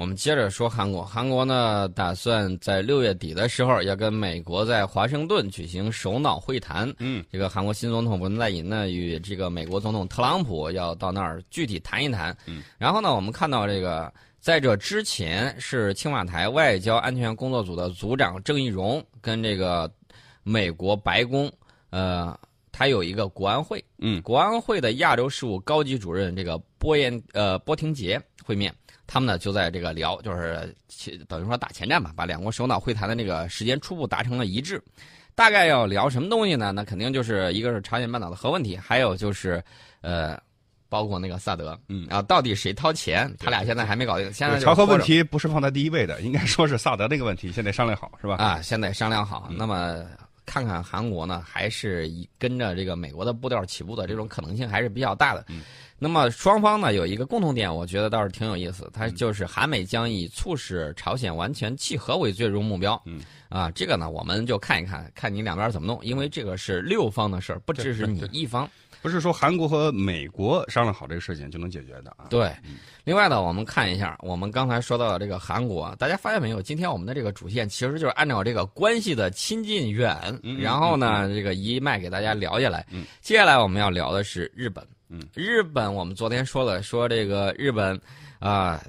我们接着说韩国。韩国呢，打算在六月底的时候要跟美国在华盛顿举行首脑会谈。嗯，这个韩国新总统文在寅呢，与这个美国总统特朗普要到那儿具体谈一谈。嗯，然后呢，我们看到这个在这之前是青瓦台外交安全工作组的组长郑义溶跟这个美国白宫，呃，他有一个国安会。嗯，国安会的亚洲事务高级主任这个波延呃波廷杰会面。他们呢就在这个聊，就是等于说打前站吧，把两国首脑会谈的这个时间初步达成了一致。大概要聊什么东西呢？那肯定就是一个是朝鲜半岛的核问题，还有就是呃，包括那个萨德，嗯啊，到底谁掏钱？他俩现在还没搞定。现在朝核问题不是放在第一位的，应该说是萨德那个问题，现在商量好是吧？啊，现在商量好。那么看看韩国呢，还是以跟着这个美国的步调起步的这种可能性还是比较大的。嗯。那么双方呢有一个共同点，我觉得倒是挺有意思，它就是韩美将以促使朝鲜完全契合为最终目标。嗯，啊，这个呢我们就看一看，看你两边怎么弄，因为这个是六方的事儿，不只是你一方。不是说韩国和美国商量好这个事情就能解决的啊。对，另外呢，我们看一下，我们刚才说到的这个韩国，大家发现没有？今天我们的这个主线其实就是按照这个关系的亲近远，然后呢，这个一脉给大家聊下来。嗯，接下来我们要聊的是日本。嗯，日本我们昨天说了，说这个日本啊，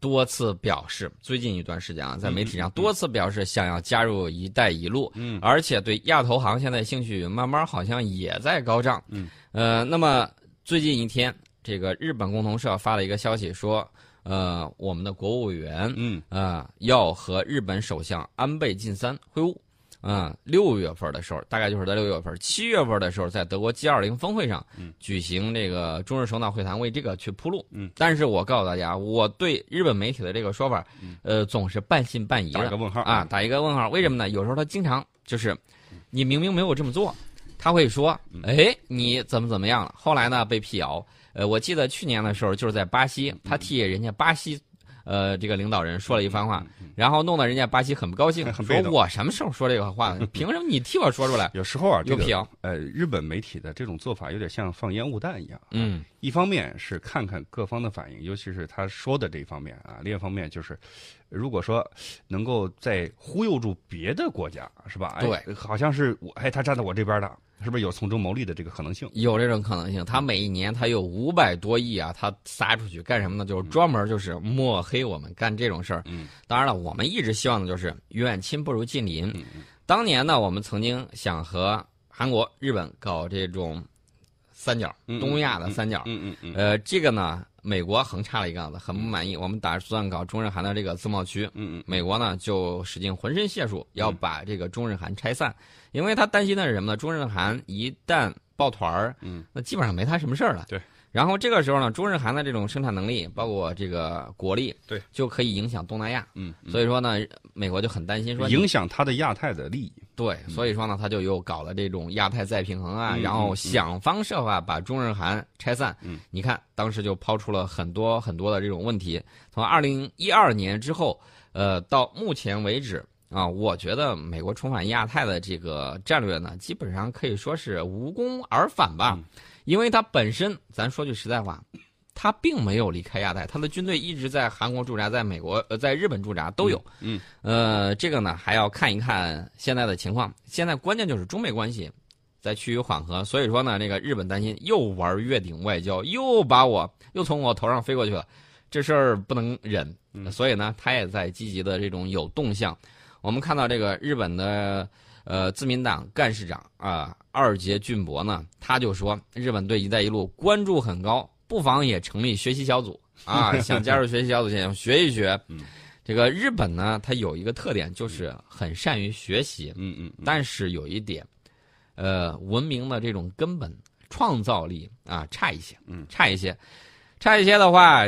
多次表示，最近一段时间啊，在媒体上多次表示想要加入“一带一路”，嗯，而且对亚投行现在兴趣慢慢好像也在高涨，嗯，呃，那么最近一天，这个日本共同社发了一个消息说，呃，我们的国务委员，嗯，啊，要和日本首相安倍晋三会晤。嗯，六月份的时候，大概就是在六月份，七月份的时候，在德国 G20 峰会上举行这个中日首脑会谈，为这个去铺路。嗯，但是我告诉大家，我对日本媒体的这个说法，呃，总是半信半疑的。打一个问号啊，打一个问号。为什么呢？有时候他经常就是，你明明没有这么做，他会说，哎，你怎么怎么样了？后来呢，被辟谣。呃，我记得去年的时候，就是在巴西，他替人家巴西。呃，这个领导人说了一番话，然后弄得人家巴西很不高兴，说我什么时候说这个话？凭什么你替我说出来？有时候啊，有个呃，日本媒体的这种做法有点像放烟雾弹一样。嗯，一方面是看看各方的反应，尤其是他说的这一方面啊；另一方面就是，如果说能够再忽悠住别的国家，是吧？对，好像是我，哎，他站在我这边的。是不是有从中牟利的这个可能性？有这种可能性。他每一年他有五百多亿啊，他撒出去干什么呢？就是专门就是抹黑我们干这种事儿。嗯，当然了，我们一直希望的就是远亲不如近邻。当年呢，我们曾经想和韩国、日本搞这种三角，东亚的三角。嗯嗯嗯。呃，这个呢，美国横插了一杠子，很不满意。我们打算搞中日韩的这个自贸区。嗯嗯。美国呢就使尽浑身解数要把这个中日韩拆散。因为他担心的是什么呢？中日韩一旦抱团儿，嗯，那基本上没他什么事儿了。对。然后这个时候呢，中日韩的这种生产能力，包括这个国力，对，就可以影响东南亚。嗯。所以说呢，美国就很担心说影响它的亚太的利益。对，所以说呢，他就又搞了这种亚太再平衡啊，嗯、然后想方设法把中日韩拆散。嗯。你看，当时就抛出了很多很多的这种问题。从二零一二年之后，呃，到目前为止。啊，我觉得美国重返亚太的这个战略呢，基本上可以说是无功而返吧，因为他本身，咱说句实在话，他并没有离开亚太，他的军队一直在韩国驻扎，在美国呃，在日本驻扎都有。嗯，呃，这个呢还要看一看现在的情况。现在关键就是中美关系在趋于缓和，所以说呢，这个日本担心又玩月顶外交，又把我又从我头上飞过去了，这事儿不能忍，所以呢，他也在积极的这种有动向。我们看到这个日本的呃自民党干事长啊二杰俊博呢，他就说日本对“一带一路”关注很高，不妨也成立学习小组啊，想加入学习小组想学一学。这个日本呢，它有一个特点就是很善于学习，嗯嗯，但是有一点，呃，文明的这种根本创造力啊差一些，嗯，差一些，差一些的话，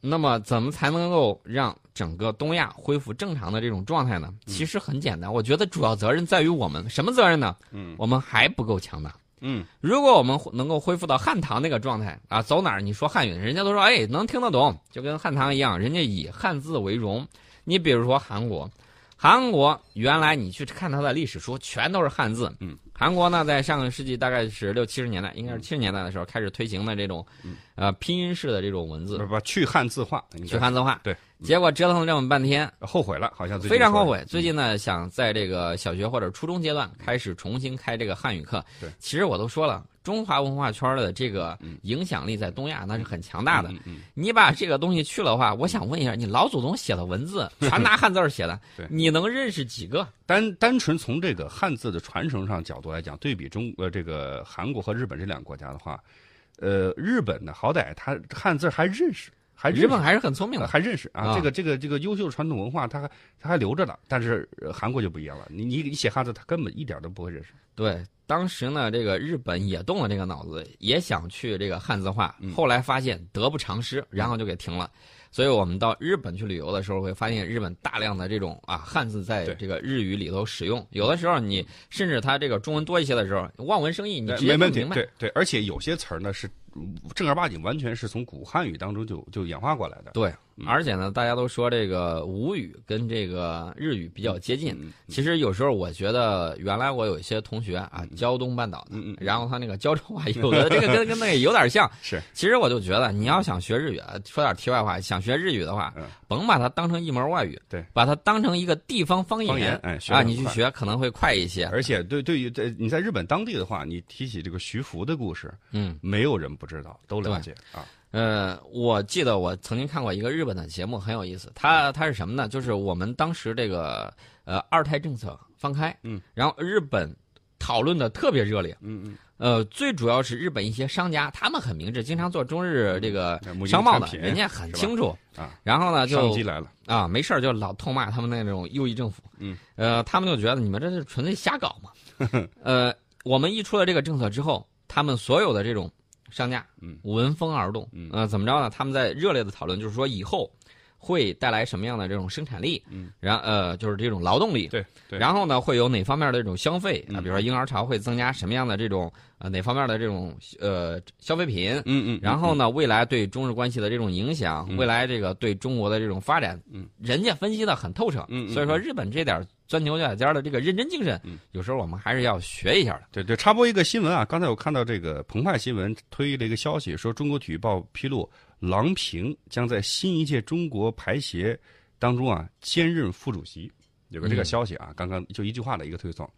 那么怎么才能够让？整个东亚恢复正常的这种状态呢，其实很简单。我觉得主要责任在于我们，什么责任呢？嗯，我们还不够强大。嗯，如果我们能够恢复到汉唐那个状态啊，走哪儿你说汉语，人家都说哎能听得懂，就跟汉唐一样，人家以汉字为荣。你比如说韩国，韩国原来你去看它的历史书，全都是汉字。嗯，韩国呢，在上个世纪大概是六七十年代，应该是七十年代的时候开始推行的这种，呃拼音式的这种文字不，不去汉字化，去汉字化。对，结果折腾了这么半天，后悔了，好像最近非常后悔。最近呢，想在这个小学或者初中阶段开始重新开这个汉语课。对，其实我都说了，中华文化圈的这个嗯影响力在东亚那是很强大的。嗯嗯你把这个东西去了的话，我想问一下，你老祖宗写的文字全拿汉字写的，你能认识几个？单单纯从这个汉字的传承上角度来讲，对比中呃这个韩国和日本这两个国家的话，呃，日本呢好歹他汉字还认识，还识日本还是很聪明的。呃还认识啊，啊这个这个这个优秀的传统文化，他还他还留着呢。但是、呃韩国就不一样了，你你你写汉字，他根本一点都不会认识。对，当时呢，这个日本也动了这个脑子，也想去这个汉字化，嗯后来发现得不偿失，然后就给停了。所以我们到日本去旅游的时候，会发现日本大量的这种啊汉字在这个日语里头使用。有的时候你甚至它这个中文多一些的时候，望文生义，你呃直接没明，白。对对，而且有些词儿呢是嗯正儿八经完全是从古汉语当中就就演化过来的。对，嗯而且呢，大家都说这个吴语跟这个日语比较接近。嗯其实有时候我觉得，原来我有一些同学啊，胶东半岛的，然后他那个胶州话，有的这个跟跟那个有点像。是 其实我就觉得，你要想学日语，啊，说点题外话，想学日语的话，嗯甭把它当成一门外语，对，把它当成一个地方方方言哎学啊，你去学可能会快一些。而且对对于在你在日本当地的话，你提起这个徐福的故事，嗯，没有人不知道，都了解啊。呃，我记得我曾经看过一个日本的节目，很有意思。它它是什么呢？就是我们当时这个呃二胎政策放开，嗯，然后日本讨论的特别热烈。嗯嗯，呃，最主要是日本一些商家，他们很明智，经常做中日这个商贸的，人家很清楚啊。然后呢，就商机来了，啊，没事儿就老痛骂他们那种右翼政府。嗯，呃，他们就觉得你们这是纯粹瞎搞嘛。呃，我们一出了这个政策之后，他们所有的这种商家，嗯，闻风而动。嗯呃，怎么着呢？他们在热烈的讨论，就是说以后会带来什么样的这种生产力，嗯，然呃，就是这种劳动力。对对。然后呢，会有哪方面的这种消费啊？嗯比如说婴儿潮会增加什么样的这种呃哪方面的这种呃消费品？嗯嗯，然后呢，未来对中日关系的这种影响，嗯未来这个对中国的这种发展，嗯，人家分析的很透彻，嗯嗯所以说日本这点钻牛角尖的这个认真精神，嗯有时候我们还是要学一下的。对对，插播一个新闻啊！刚才我看到这个澎湃新闻推了一个消息，说中国体育报披露，郎平将在新一届中国排协当中啊兼任副主席，有个这个嗯消息啊，刚刚就一句话的一个推送。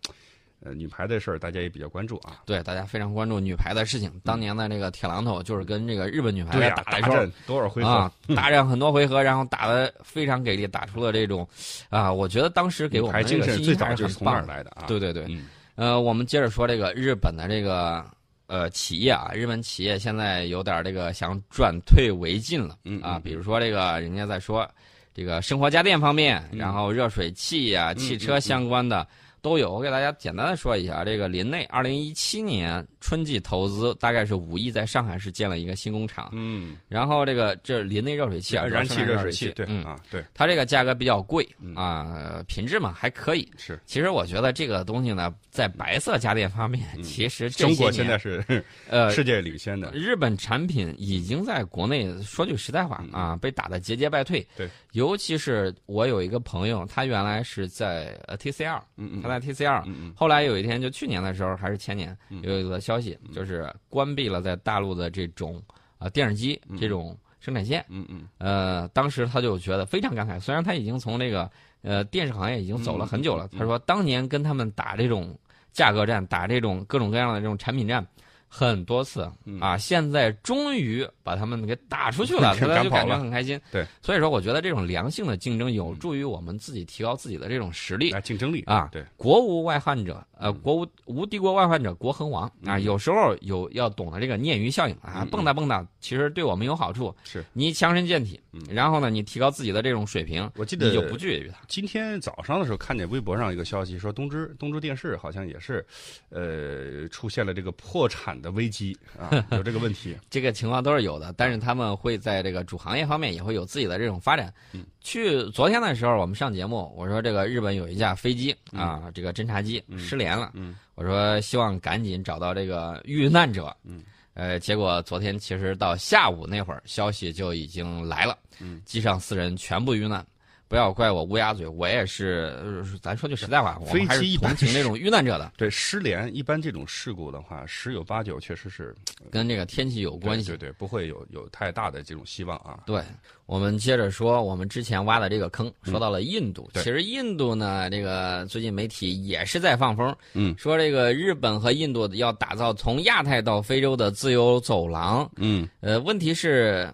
呃，女排的事儿大家也比较关注啊。对，大家非常关注女排的事情。当年的那个铁榔头就是跟这个日本女排打的时候战多少回合？啊，大战很多回合，然后打的非常给力，打出了这种啊，我觉得当时给我们这女排精神最早就是。从那儿来的啊。对对对，嗯呃，我们接着说这个日本的这个呃企业啊，日本企业现在有点这个想转退为进了啊，比如说这个人家在说这个生活家电方面，嗯然后热水器呀、嗯汽车相关的。都有，我给大家简单的说一下，这个林内二零一七年春季投资大概是五亿，在上海市建了一个新工厂，嗯，然后这个这林内热水器啊，燃气热水器。器，，对嗯，啊，对。它这个价格比较贵嗯。啊，呃品质嘛还可以，是。其实我觉得这个东西呢，在白色家电方面，嗯。其实中国现在是呃，世界领先的。日本产品已经在国内说句实在话嗯啊，被打的节节败退。对，尤其是我有一个朋友，他原来是在呃 TCL，嗯嗯。他在 TCL，后来有一天就去年的时候还是前年嗯。有一个消息，就是关闭了在大陆的这种啊电视机嗯。这种生产线。嗯嗯。呃，当时他就觉得非常感慨，虽然他已经从这个呃电视行业已经走了很久了，他说当年跟他们打这种价格战，打这种各种各样的这种产品战。很多次嗯啊，现在终于把他们给打出去了，他就感觉很开心。对，所以说我觉得这种良性的竞争有助于我们自己提高自己的这种实力。来竞争力啊对，国无外患者，呃，国无无敌国外患者，国恒亡啊。嗯有时候有要懂得这个鲶鱼效应啊嗯，蹦跶蹦跶，其实对我们有好处。是你强身健体嗯，然后呢，你提高自己的这种水平，我记得你就不惧于它。今天早上的时候看见微博上一个消息，说东芝东芝电视好像也是，呃，出现了这个破产的危机啊，有这个问题。这个情况都是有的，但是他们会在这个主行业方面也会有自己的这种发展。嗯去昨天的时候，我们上节目，我说这个日本有一架飞机啊，这个侦察机嗯失联了，嗯我说希望赶紧找到这个遇难者。嗯，呃，结果昨天其实到下午那会儿，消息就已经来了，嗯，机上四人全部遇难。不要怪我乌鸦嘴，我也是，呃咱说句实在话，我飞们还是同情那种遇难者的，对失联，一般这种事故的话，十有八九确实是跟这个天气有关系。对对对，不会有有太大的这种希望啊。对，我们接着说，我们之前挖的这个坑，说到了印度。嗯其实印度呢，这个最近媒体也是在放风，嗯，说这个日本和印度要打造从亚太到非洲的自由走廊。嗯呃，问题是，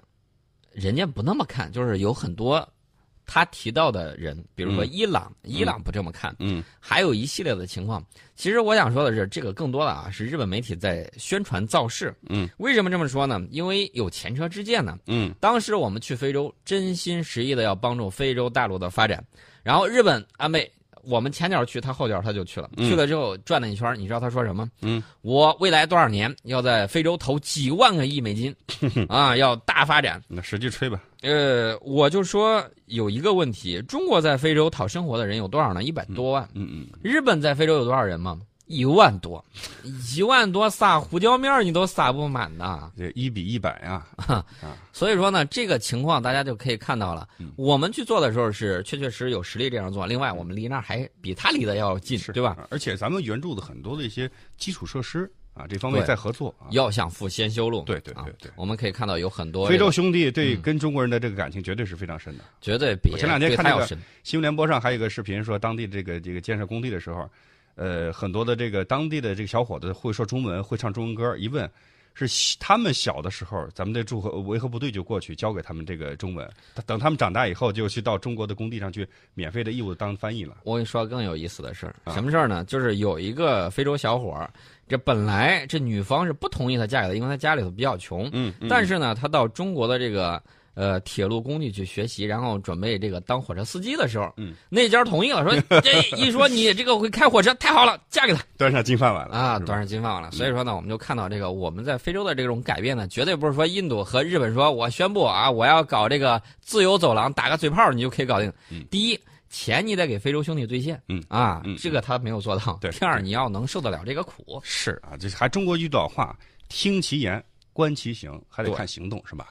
人家不那么看，就是有很多他提到的人，比如说嗯伊朗，伊朗不这么看，嗯还有一系列的情况。其实我想说的是，这个更多的啊是日本媒体在宣传造势。嗯，为什么这么说呢？因为有前车之鉴呢。嗯当时我们去非洲，真心实意的要帮助非洲大陆的发展，然后日本安倍。我们前脚去，他后脚他就去了。嗯去了之后转了一圈，你知道他说什么？嗯，我未来多少年要在非洲投几万个亿美金，啊，要大发展。那实际吹吧。呃，我就说有一个问题：中国在非洲讨生活的人有多少呢？一百多万。嗯嗯，日本在非洲有多少人吗？一万多，一万多撒胡椒面你都撒不满呐。这一比一百 啊。所以说呢，这个情况大家就可以看到了。嗯我们去做的时候是确确实实有实力这样做，另外我们离那儿还比他离得要近，对吧？啊而且咱们援助的很多的一些基础设施啊，这方面在合作啊。要想富先修路。对对啊对对我们可以看到有很多非洲兄弟对嗯跟中国人的这个感情绝对是非常深的。绝对比我前两天看那个对他要深。新闻联播上还有一个视频说，当地这个这个建设工地的时候，呃，很多的这个当地的这个小伙子会说中文，会唱中文歌。一问，是他们小的时候，咱们的驻和维和部队就过去教给他们这个中文，等他们长大以后，就去到中国的工地上去免费的义务当翻译了。我跟你说更有意思的事儿，啊什么事儿呢？就是有一个非洲小伙儿，这本来这女方是不同意他嫁给他，因为他家里头比较穷。嗯嗯，但是呢，他到中国的这个呃铁路工地去学习，然后准备这个当火车司机的时候，嗯，那家同意了，说 这一说你这个会开火车，太好了，嫁给他端上金饭碗了啊，端上金饭碗了。所以说呢，我们就看到这个我们在非洲的这种改变呢，绝对不是说印度和日本说我宣布啊，我要搞这个自由走廊，打个嘴炮你就可以搞定。嗯第一。钱你得给非洲兄弟兑现，嗯啊，嗯这个他没有做到。对第二，你要能受得了这个苦。是啊，这还中国一句老话，听其言，观其行，还得看行动，是吧？